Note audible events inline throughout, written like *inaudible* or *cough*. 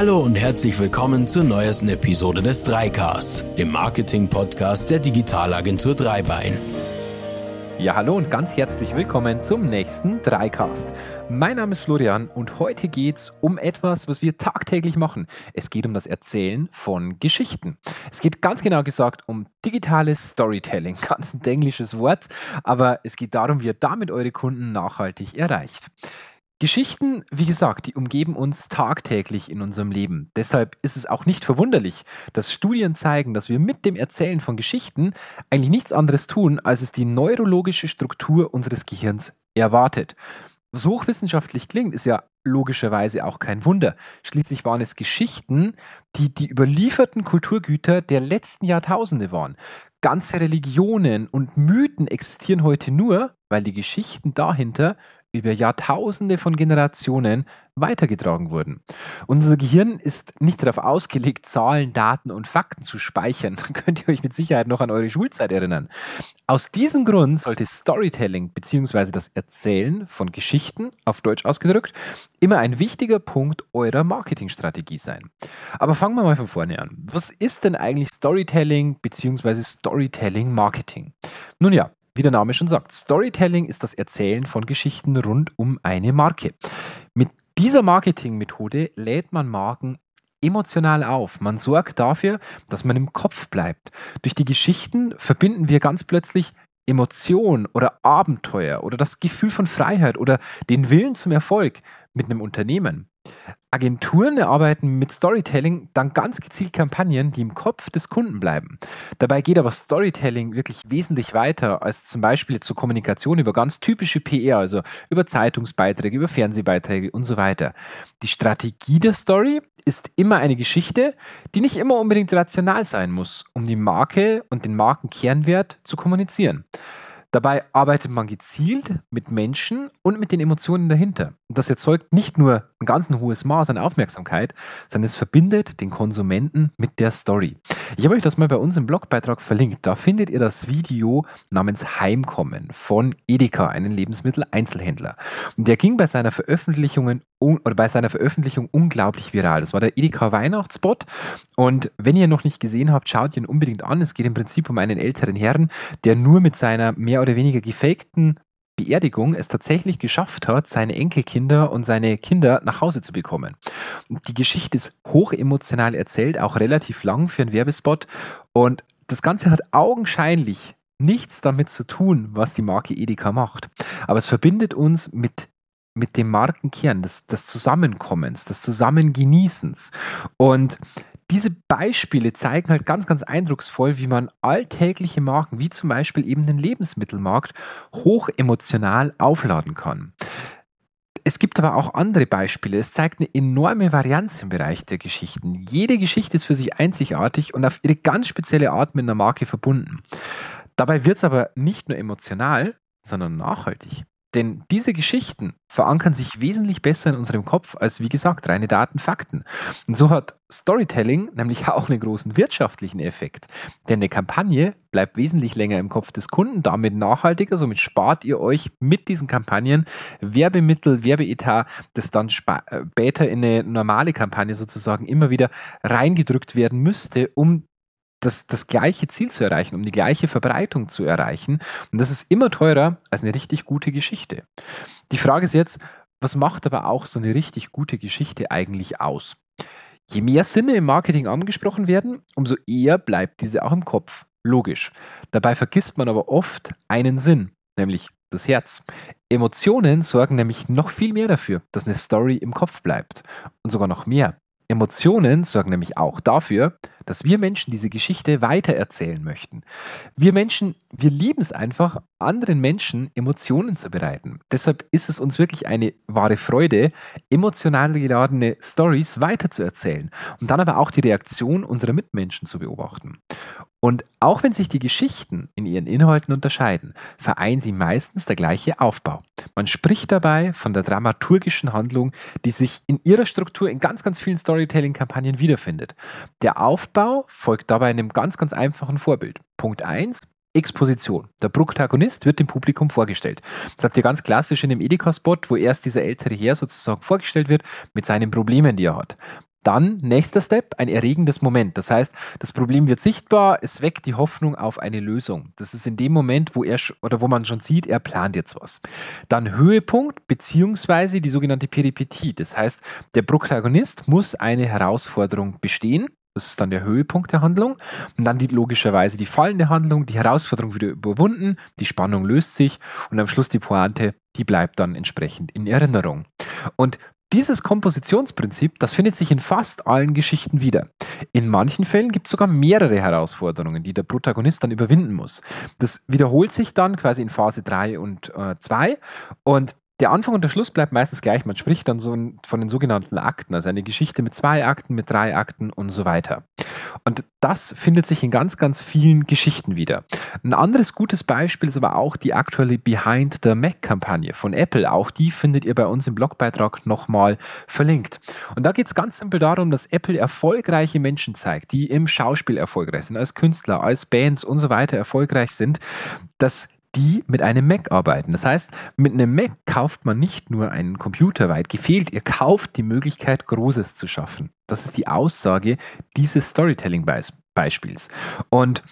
Hallo und herzlich willkommen zur neuesten Episode des Dreicast, dem Marketing-Podcast der Digitalagentur Dreibein. Ja, hallo und ganz herzlich willkommen zum nächsten Dreicast. Mein Name ist Florian und heute geht's um etwas, was wir tagtäglich machen. Es geht um das Erzählen von Geschichten. Es geht ganz genau gesagt um digitales Storytelling. *laughs* Ganz ein englisches Wort, aber es geht darum, wie ihr damit eure Kunden nachhaltig erreicht. Geschichten, wie gesagt, die umgeben uns tagtäglich in unserem Leben. Deshalb ist es auch nicht verwunderlich, dass Studien zeigen, dass wir mit dem Erzählen von Geschichten eigentlich nichts anderes tun, als es die neurologische Struktur unseres Gehirns erwartet. Was hochwissenschaftlich klingt, ist ja logischerweise auch kein Wunder. Schließlich waren es Geschichten, die die überlieferten Kulturgüter der letzten Jahrtausende waren. Ganze Religionen und Mythen existieren heute nur, weil die Geschichten dahinter über Jahrtausende von Generationen weitergetragen wurden. Unser Gehirn ist nicht darauf ausgelegt, Zahlen, Daten und Fakten zu speichern. *laughs* Da könnt ihr euch mit Sicherheit noch an eure Schulzeit erinnern. Aus diesem Grund sollte Storytelling bzw. das Erzählen von Geschichten, auf Deutsch ausgedrückt, immer ein wichtiger Punkt eurer Marketingstrategie sein. Aber fangen wir mal von vorne an. Was ist denn eigentlich Storytelling bzw. Storytelling Marketing? Nun ja, wie der Name schon sagt, Storytelling ist das Erzählen von Geschichten rund um eine Marke. Mit dieser Marketingmethode lädt man Marken emotional auf. Man sorgt dafür, dass man im Kopf bleibt. Durch die Geschichten verbinden wir ganz plötzlich Emotion oder Abenteuer oder das Gefühl von Freiheit oder den Willen zum Erfolg mit einem Unternehmen. Agenturen erarbeiten mit Storytelling dann ganz gezielt Kampagnen, die im Kopf des Kunden bleiben. Dabei geht aber Storytelling wirklich wesentlich weiter als zum Beispiel zur Kommunikation über ganz typische PR, also über Zeitungsbeiträge, über Fernsehbeiträge und so weiter. Die Strategie der Story ist immer eine Geschichte, die nicht immer unbedingt rational sein muss, um die Marke und den Markenkernwert zu kommunizieren. Dabei arbeitet man gezielt mit Menschen und mit den Emotionen dahinter. Und das erzeugt nicht nur ein ganz hohes Maß an Aufmerksamkeit, sondern es verbindet den Konsumenten mit der Story. Ich habe euch das mal bei uns im Blogbeitrag verlinkt. Da findet ihr das Video namens Heimkommen von Edeka, einem Lebensmitteleinzelhändler. Und der ging bei seiner Veröffentlichung oder bei seiner Veröffentlichung unglaublich viral. Das war der Edeka Weihnachtsspot. Und wenn ihr noch nicht gesehen habt, schaut ihn unbedingt an. Es geht im Prinzip um einen älteren Herrn, der nur mit seiner mehr oder weniger gefakten Beerdigung es tatsächlich geschafft hat, seine Enkelkinder und seine Kinder nach Hause zu bekommen. Die Geschichte ist hochemotional erzählt, auch relativ lang für einen Werbespot. Und das Ganze hat augenscheinlich nichts damit zu tun, was die Marke Edeka macht. Aber es verbindet uns mit mit dem Markenkern, des, des Zusammenkommens, des Zusammengenießens. Und diese Beispiele zeigen halt ganz, ganz eindrucksvoll, wie man alltägliche Marken, wie zum Beispiel eben den Lebensmittelmarkt, hochemotional aufladen kann. Es gibt aber auch andere Beispiele. Es zeigt eine enorme Varianz im Bereich der Geschichten. Jede Geschichte ist für sich einzigartig und auf ihre ganz spezielle Art mit einer Marke verbunden. Dabei wird es aber nicht nur emotional, sondern nachhaltig. Denn diese Geschichten verankern sich wesentlich besser in unserem Kopf als, wie gesagt, reine Daten, Fakten. Und so hat Storytelling nämlich *laughs* auch einen großen wirtschaftlichen Effekt. Denn eine Kampagne bleibt wesentlich länger im Kopf des Kunden, damit nachhaltiger. Somit spart ihr euch mit diesen Kampagnen Werbemittel, Werbeetat, das dann äh, später in eine normale Kampagne sozusagen immer wieder reingedrückt werden müsste, um das, das gleiche Ziel zu erreichen, um die gleiche Verbreitung zu erreichen. Und das ist immer teurer als eine richtig gute Geschichte. Die Frage ist jetzt, was macht aber auch so eine richtig gute Geschichte eigentlich aus? Je mehr Sinne im Marketing angesprochen werden, umso eher bleibt diese auch im Kopf. Logisch. Dabei vergisst man aber oft einen Sinn, nämlich das Herz. Emotionen sorgen nämlich noch viel mehr dafür, dass eine Story im Kopf bleibt. Und sogar noch mehr. Emotionen sorgen nämlich auch dafür, dass wir Menschen diese Geschichte weitererzählen möchten. Wir Menschen, wir lieben es einfach, anderen Menschen Emotionen zu bereiten. Deshalb ist es uns wirklich eine wahre Freude, emotional geladene Stories weiterzuerzählen und dann aber auch die Reaktion unserer Mitmenschen zu beobachten. Und auch wenn sich die Geschichten in ihren Inhalten unterscheiden, vereinen sie meistens der gleiche Aufbau. Man spricht dabei von der dramaturgischen Handlung, die sich in ihrer Struktur in ganz, ganz vielen Storytelling-Kampagnen wiederfindet. Der Aufbau folgt dabei einem ganz, ganz einfachen Vorbild. Punkt 1, Exposition. Der Protagonist wird dem Publikum vorgestellt. Das habt ihr ganz klassisch in dem Edeka-Spot, wo erst dieser ältere Herr sozusagen vorgestellt wird mit seinen Problemen, die er hat. Dann nächster Step, ein erregendes Moment. Das heißt, das Problem wird sichtbar, es weckt die Hoffnung auf eine Lösung. Das ist in dem Moment, wo er oder wo man schon sieht, er plant jetzt was. Dann Höhepunkt beziehungsweise die sogenannte Peripetie. Das heißt, der Protagonist muss eine Herausforderung bestehen. Das ist dann der Höhepunkt der Handlung. Und dann die logischerweise die fallende Handlung, die Herausforderung wieder überwunden, die Spannung löst sich und am Schluss die Pointe, die bleibt dann entsprechend in Erinnerung. Und dieses Kompositionsprinzip, das findet sich in fast allen Geschichten wieder. In manchen Fällen gibt es sogar mehrere Herausforderungen, die der Protagonist dann überwinden muss. Das wiederholt sich dann quasi in Phase 3 und äh, 2 und der Anfang und der Schluss bleibt meistens gleich. Man spricht dann so von den sogenannten Akten, also eine Geschichte mit zwei Akten, mit drei Akten und so weiter. Und das findet sich in ganz, ganz vielen Geschichten wieder. Ein anderes gutes Beispiel ist aber auch die aktuelle Behind the Mac-Kampagne von Apple. Auch die findet ihr bei uns im Blogbeitrag nochmal verlinkt. Und da geht es ganz simpel darum, dass Apple erfolgreiche Menschen zeigt, die im Schauspiel erfolgreich sind, als Künstler, als Bands und so weiter erfolgreich sind, dass die mit einem Mac arbeiten. Das heißt, mit einem Mac kauft man nicht nur einen Computer weit gefehlt, ihr kauft die Möglichkeit, Großes zu schaffen. Das ist die Aussage dieses Storytelling-Beispiels. Und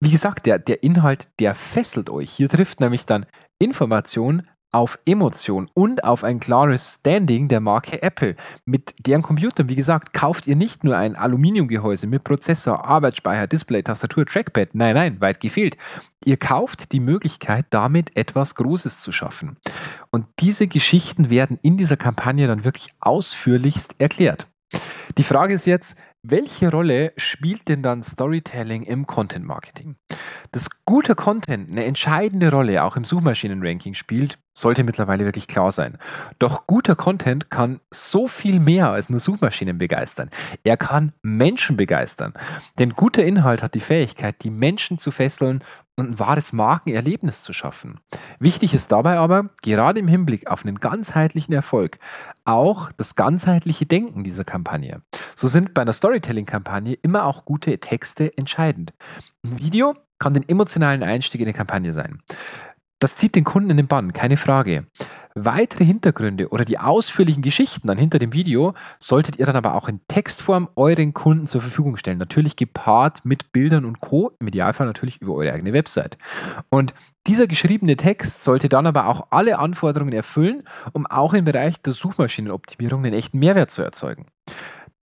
wie gesagt, der, der Inhalt, der fesselt euch. Hier trifft nämlich dann Information auf Emotion und auf ein klares Standing der Marke Apple. Mit deren Computern, wie gesagt, kauft ihr nicht nur ein Aluminiumgehäuse mit Prozessor, Arbeitsspeicher, Display, Tastatur, Trackpad. Nein, nein, weit gefehlt. Ihr kauft die Möglichkeit, damit etwas Großes zu schaffen. Und diese Geschichten werden in dieser Kampagne dann wirklich ausführlichst erklärt. Die Frage ist jetzt, welche Rolle spielt denn dann Storytelling im Content Marketing? Dass guter Content eine entscheidende Rolle auch im Suchmaschinenranking spielt, sollte mittlerweile wirklich klar sein. Doch guter Content kann so viel mehr als nur Suchmaschinen begeistern. Er kann Menschen begeistern. Denn guter Inhalt hat die Fähigkeit, die Menschen zu fesseln und ein wahres Markenerlebnis zu schaffen. Wichtig ist dabei aber, gerade im Hinblick auf einen ganzheitlichen Erfolg, auch das ganzheitliche Denken dieser Kampagne. So sind bei einer Storytelling-Kampagne immer auch gute Texte entscheidend. Ein Video kann den emotionalen Einstieg in eine Kampagne sein. Das zieht den Kunden in den Bann, keine Frage. Weitere Hintergründe oder die ausführlichen Geschichten dann hinter dem Video solltet ihr dann aber auch in Textform euren Kunden zur Verfügung stellen. Natürlich gepaart mit Bildern und Co. Im Idealfall natürlich über eure eigene Website. Und dieser geschriebene Text sollte dann aber auch alle Anforderungen erfüllen, um auch im Bereich der Suchmaschinenoptimierung einen echten Mehrwert zu erzeugen.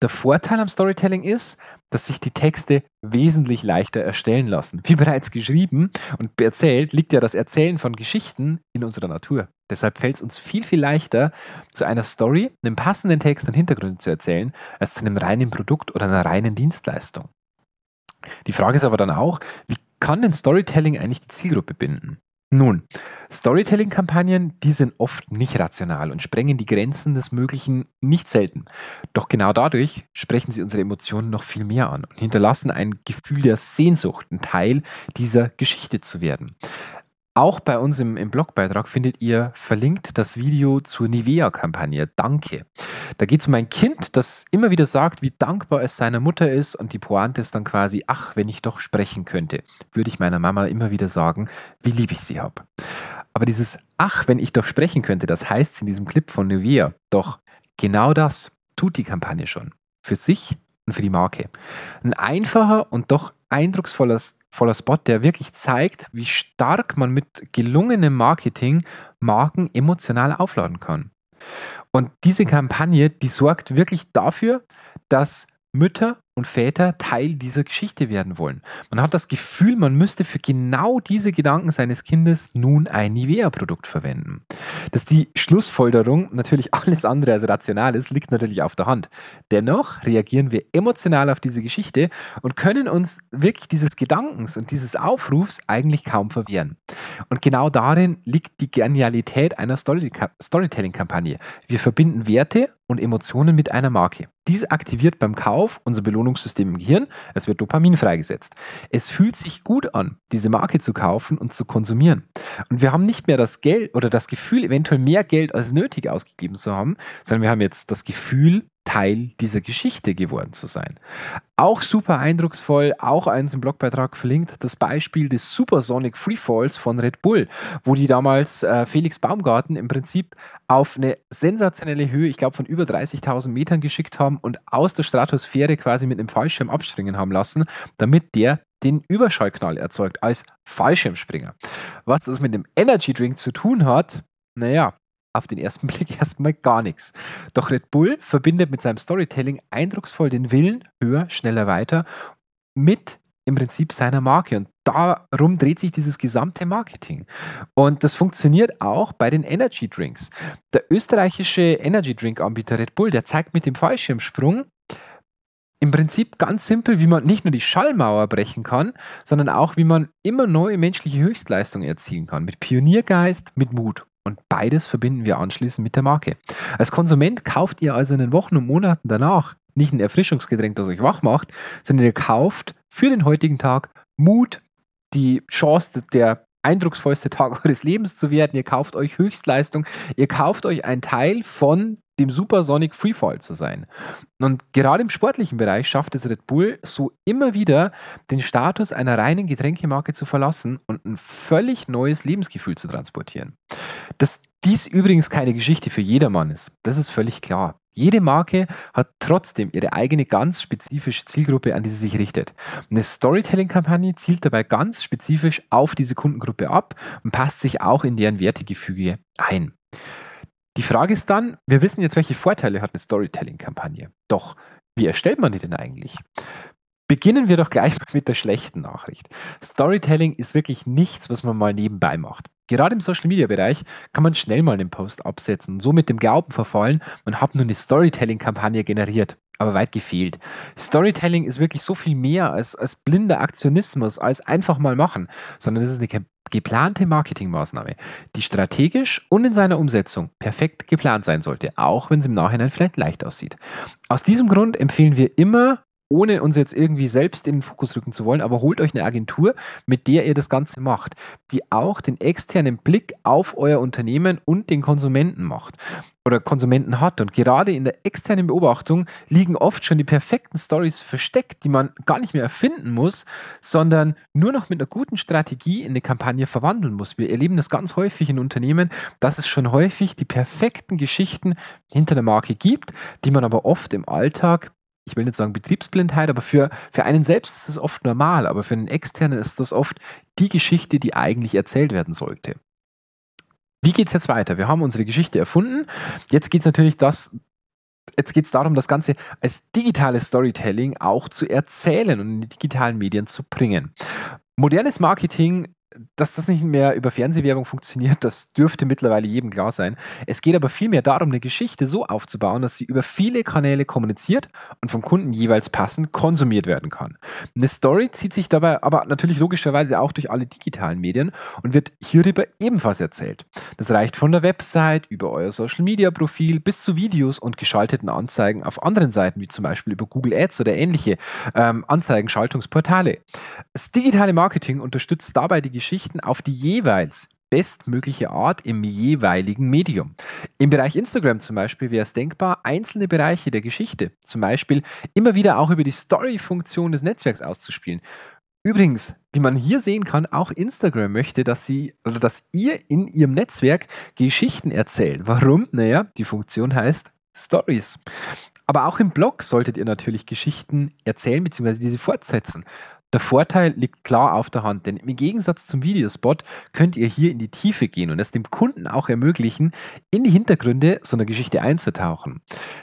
Der Vorteil am Storytelling ist, dass sich die Texte wesentlich leichter erstellen lassen. Wie bereits geschrieben und erzählt, liegt ja das Erzählen von Geschichten in unserer Natur. Deshalb fällt es uns viel, viel leichter, zu einer Story einen passenden Text und Hintergrund zu erzählen, als zu einem reinen Produkt oder einer reinen Dienstleistung. Die Frage ist aber dann auch, wie kann denn Storytelling eigentlich die Zielgruppe binden? Nun, Storytelling-Kampagnen, die sind oft nicht rational und sprengen die Grenzen des Möglichen nicht selten. Doch genau dadurch sprechen sie unsere Emotionen noch viel mehr an und hinterlassen ein Gefühl der Sehnsucht, ein Teil dieser Geschichte zu werden. Auch bei uns im, im Blogbeitrag findet ihr verlinkt das Video zur Nivea-Kampagne Danke. Da geht es um ein Kind, das immer wieder sagt, wie dankbar es seiner Mutter ist und die Pointe ist dann quasi, ach, wenn ich doch sprechen könnte, würde ich meiner Mama immer wieder sagen, wie lieb ich sie habe. Aber dieses ach, wenn ich doch sprechen könnte, das heißt in diesem Clip von Nivea. Doch genau das tut die Kampagne schon. Für sich und für die Marke. Ein einfacher und doch eindrucksvoller voller Spot, der wirklich zeigt, wie stark man mit gelungenem Marketing Marken emotional aufladen kann. Und diese Kampagne, die sorgt wirklich dafür, dass Mütter und Väter Teil dieser Geschichte werden wollen. Man hat das Gefühl, man müsste für genau diese Gedanken seines Kindes nun ein Nivea-Produkt verwenden. Dass die Schlussfolgerung natürlich *laughs* alles andere als rational ist, liegt natürlich auf der Hand. Dennoch reagieren wir emotional auf diese Geschichte und können uns wirklich dieses Gedankens und dieses Aufrufs eigentlich kaum verwehren. Und genau darin liegt die Genialität einer Story Storytelling-Kampagne. Wir verbinden Werte und Emotionen mit einer Marke. Diese aktiviert beim Kauf unser Belohnungssystem Belohnungssystem im Gehirn, es wird Dopamin freigesetzt. Es fühlt sich gut an, diese Marke zu kaufen und zu konsumieren. Und wir haben nicht mehr das Geld oder das Gefühl, eventuell mehr Geld als nötig ausgegeben zu haben, sondern wir haben jetzt das Gefühl, Teil dieser Geschichte geworden zu sein. Auch super eindrucksvoll, auch eins im Blogbeitrag verlinkt, das Beispiel des Supersonic Freefalls von Red Bull, wo die damals äh, Felix Baumgarten im Prinzip auf eine sensationelle Höhe, ich glaube von über 30.000 Metern geschickt haben und aus der Stratosphäre quasi mit einem Fallschirm abspringen haben lassen, damit der den Überschallknall erzeugt als Fallschirmspringer. Was das mit dem Energy Drink zu tun hat, naja, auf den ersten *laughs* Blick erstmal gar nichts. Doch Red Bull verbindet mit seinem Storytelling eindrucksvoll den Willen, höher, schneller, weiter mit im Prinzip seiner Marke. Und darum dreht sich dieses gesamte Marketing. Und das funktioniert auch bei den Energy Drinks. Der österreichische Energy Drink Anbieter Red Bull, der zeigt mit dem Fallschirmsprung im Prinzip ganz simpel, wie man nicht nur die Schallmauer brechen kann, sondern auch, wie man immer neue menschliche Höchstleistungen erzielen kann. Mit Pioniergeist, mit Mut. Und beides verbinden wir anschließend mit der Marke. Als Konsument kauft ihr also in den Wochen und Monaten danach nicht ein Erfrischungsgetränk, das euch wach macht, sondern ihr kauft für den heutigen Tag Mut, die Chance der eindrucksvollste Tag *laughs* eures Lebens zu werden. Ihr kauft euch Höchstleistung. Ihr kauft euch einen Teil von dem Supersonic Freefall zu sein. Und gerade im sportlichen Bereich schafft es Red Bull so immer wieder, den Status einer reinen Getränkemarke zu verlassen und ein völlig neues Lebensgefühl zu transportieren. Dass dies übrigens keine Geschichte für jedermann ist, das ist völlig klar. Jede Marke hat trotzdem ihre eigene ganz spezifische Zielgruppe, an die sie sich richtet. Eine Storytelling-Kampagne zielt dabei ganz spezifisch auf diese Kundengruppe ab und passt sich auch in deren Wertegefüge ein. Die Frage ist dann, wir wissen jetzt, welche Vorteile hat eine Storytelling-Kampagne. Doch, wie erstellt man die denn eigentlich? Beginnen wir doch gleich mit der schlechten Nachricht. Storytelling ist wirklich nichts, was man mal nebenbei macht. Gerade im Social Media Bereich kann man schnell mal einen Post absetzen und so mit dem Glauben verfallen, man hat nur eine Storytelling-Kampagne generiert. Aber weit gefehlt. Storytelling ist wirklich so viel mehr als, als blinder Aktionismus, als einfach mal machen, sondern es ist eine geplante Marketingmaßnahme, die strategisch und in seiner Umsetzung perfekt geplant sein sollte, auch wenn es im Nachhinein vielleicht leicht aussieht. Aus diesem Grund empfehlen wir immer ohne uns jetzt irgendwie selbst in den Fokus rücken zu wollen, aber holt euch eine Agentur, mit der ihr das Ganze macht, die auch den externen Blick auf euer Unternehmen und den Konsumenten macht oder Konsumenten hat. Und gerade in der externen Beobachtung liegen oft schon die perfekten Stories versteckt, die man gar nicht mehr erfinden muss, sondern nur noch mit einer guten Strategie in eine Kampagne verwandeln muss. Wir erleben das ganz häufig in Unternehmen, dass es schon häufig die perfekten Geschichten hinter der Marke gibt, die man aber oft im Alltag ich will nicht sagen Betriebsblindheit, aber für, für einen selbst ist das oft normal, aber für einen externen ist das oft die Geschichte, die eigentlich erzählt werden sollte. Wie geht es jetzt weiter? Wir haben unsere Geschichte erfunden. Jetzt geht es natürlich das, jetzt geht darum, das Ganze als digitales Storytelling auch zu erzählen und in die digitalen Medien zu bringen. Modernes Marketing dass das nicht mehr über Fernsehwerbung funktioniert, das dürfte mittlerweile jedem klar sein. Es geht aber vielmehr darum, eine Geschichte so aufzubauen, dass sie über viele Kanäle kommuniziert und vom Kunden jeweils passend konsumiert werden kann. Eine Story zieht sich dabei aber natürlich logischerweise auch durch alle digitalen Medien und wird hierüber ebenfalls erzählt. Das reicht von der Website über euer Social Media Profil bis zu Videos und geschalteten Anzeigen auf anderen Seiten, wie zum Beispiel über Google Ads oder ähnliche ähm, Anzeigenschaltungsportale. Das digitale Marketing unterstützt dabei die Geschichten auf die jeweils bestmögliche Art im jeweiligen Medium. Im Bereich Instagram zum Beispiel wäre es denkbar, einzelne Bereiche der Geschichte, zum Beispiel immer wieder auch über die Story-Funktion des Netzwerks auszuspielen. Übrigens, wie man hier sehen kann, auch Instagram möchte, dass sie oder dass ihr in ihrem Netzwerk Geschichten erzählt. Warum? Naja, die Funktion heißt Stories. Aber auch im Blog solltet ihr natürlich Geschichten erzählen bzw. diese fortsetzen. Der Vorteil liegt klar auf der Hand, denn im Gegensatz zum Videospot könnt ihr hier in die Tiefe gehen und es dem Kunden auch ermöglichen, in die Hintergründe so einer Geschichte einzutauchen.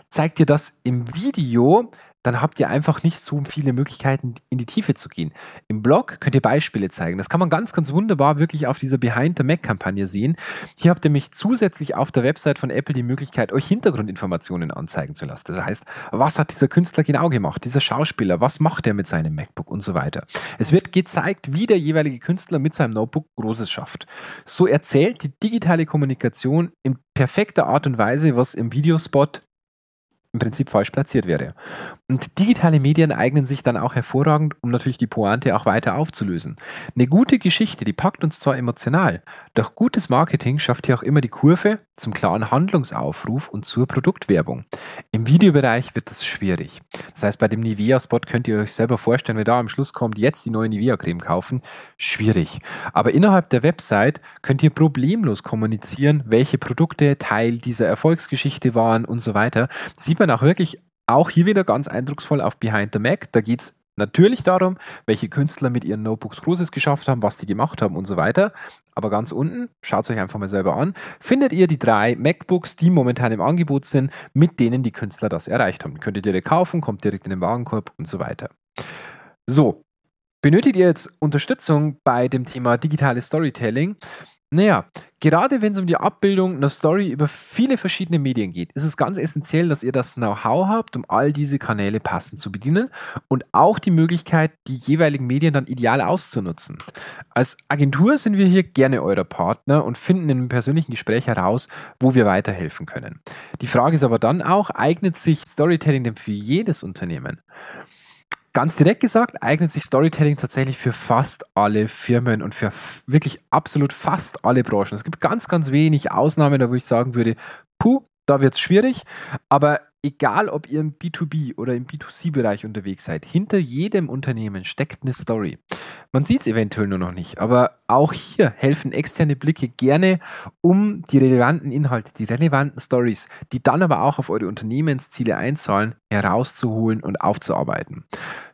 Zeigt ihr das im Video, dann habt ihr einfach nicht so viele Möglichkeiten, in die Tiefe zu gehen. Im Blog könnt ihr Beispiele zeigen. Das kann man ganz, ganz wunderbar wirklich auf dieser Behind the Mac-Kampagne sehen. Hier habt ihr mich zusätzlich auf der Website von Apple die Möglichkeit, euch Hintergrundinformationen anzeigen zu lassen. Das heißt, was hat dieser Künstler genau gemacht, dieser Schauspieler, was macht er mit seinem MacBook und so weiter. Es wird gezeigt, wie der jeweilige Künstler mit seinem Notebook Großes schafft. So erzählt die digitale Kommunikation in perfekter Art und Weise, was im Videospot im Prinzip falsch platziert wäre. Und digitale Medien eignen sich dann auch hervorragend, um natürlich die Pointe auch weiter aufzulösen. Eine gute Geschichte, die packt uns zwar emotional, doch gutes Marketing schafft hier auch immer die Kurve, zum klaren Handlungsaufruf und zur Produktwerbung. Im Videobereich wird das schwierig. Das heißt, bei dem Nivea-Spot könnt ihr euch selber vorstellen, wenn da am Schluss kommt, jetzt die neue Nivea-Creme kaufen, schwierig. Aber innerhalb der Website könnt ihr problemlos kommunizieren, welche Produkte Teil dieser Erfolgsgeschichte waren und so weiter. Das sieht man auch wirklich auch hier wieder ganz eindrucksvoll auf Behind the Mac. Da geht es natürlich darum, welche Künstler mit ihren Notebooks Großes geschafft haben, was die gemacht haben und so weiter. Aber ganz unten, schaut es euch einfach mal selber an, findet ihr die drei MacBooks, die momentan im Angebot sind, mit denen die Künstler das erreicht haben. Könnt ihr direkt kaufen, kommt direkt in den Warenkorb und so weiter. So, benötigt ihr jetzt Unterstützung bei dem Thema digitales Storytelling? Naja, gerade wenn es um die Abbildung einer Story über viele verschiedene Medien geht, ist es ganz essentiell, dass ihr das Know-how habt, um all diese Kanäle passend zu bedienen und auch die Möglichkeit, die jeweiligen Medien dann ideal auszunutzen. Als Agentur sind wir hier gerne euer Partner und finden in einem persönlichen Gespräch heraus, wo wir weiterhelfen können. Die Frage ist aber dann auch, eignet sich Storytelling denn für jedes Unternehmen? Ganz direkt gesagt, eignet sich Storytelling tatsächlich für fast alle Firmen und für wirklich absolut fast alle Branchen. Es gibt ganz, ganz wenig Ausnahmen, da wo ich sagen würde, puh, da wird es schwierig. Aber egal, ob ihr im B2B oder im B2C-Bereich unterwegs seid, hinter jedem Unternehmen steckt eine Story. Man sieht es eventuell nur noch nicht, aber auch hier helfen externe Blicke gerne, um die relevanten Inhalte, die relevanten Stories, die dann aber auch auf eure Unternehmensziele einzahlen, herauszuholen und aufzuarbeiten.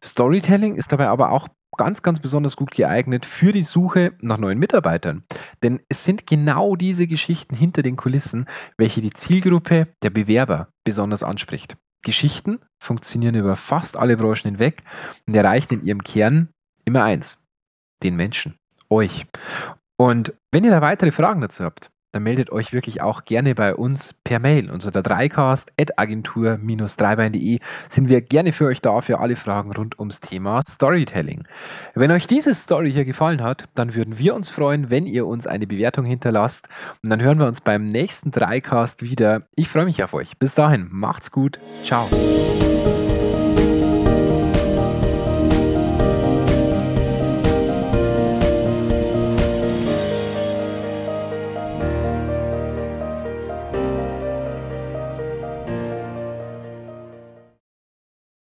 Storytelling ist dabei aber auch ganz, ganz besonders gut geeignet für die Suche nach neuen Mitarbeitern. Denn es sind genau diese Geschichten hinter den Kulissen, welche die Zielgruppe der Bewerber besonders anspricht. Geschichten funktionieren über fast alle Branchen hinweg und erreichen in ihrem Kern immer eins, den Menschen, euch. Und wenn ihr da weitere Fragen dazu habt, dann meldet euch wirklich auch gerne bei uns per Mail. Unter der Dreicast.agentur-dreibein.de sind wir gerne für euch da für alle Fragen rund ums Thema Storytelling. Wenn euch diese Story hier gefallen hat, dann würden wir uns freuen, wenn ihr uns eine Bewertung hinterlasst. Und dann hören wir uns beim nächsten Dreicast wieder. Ich freue mich auf euch. Bis dahin, macht's gut. Ciao.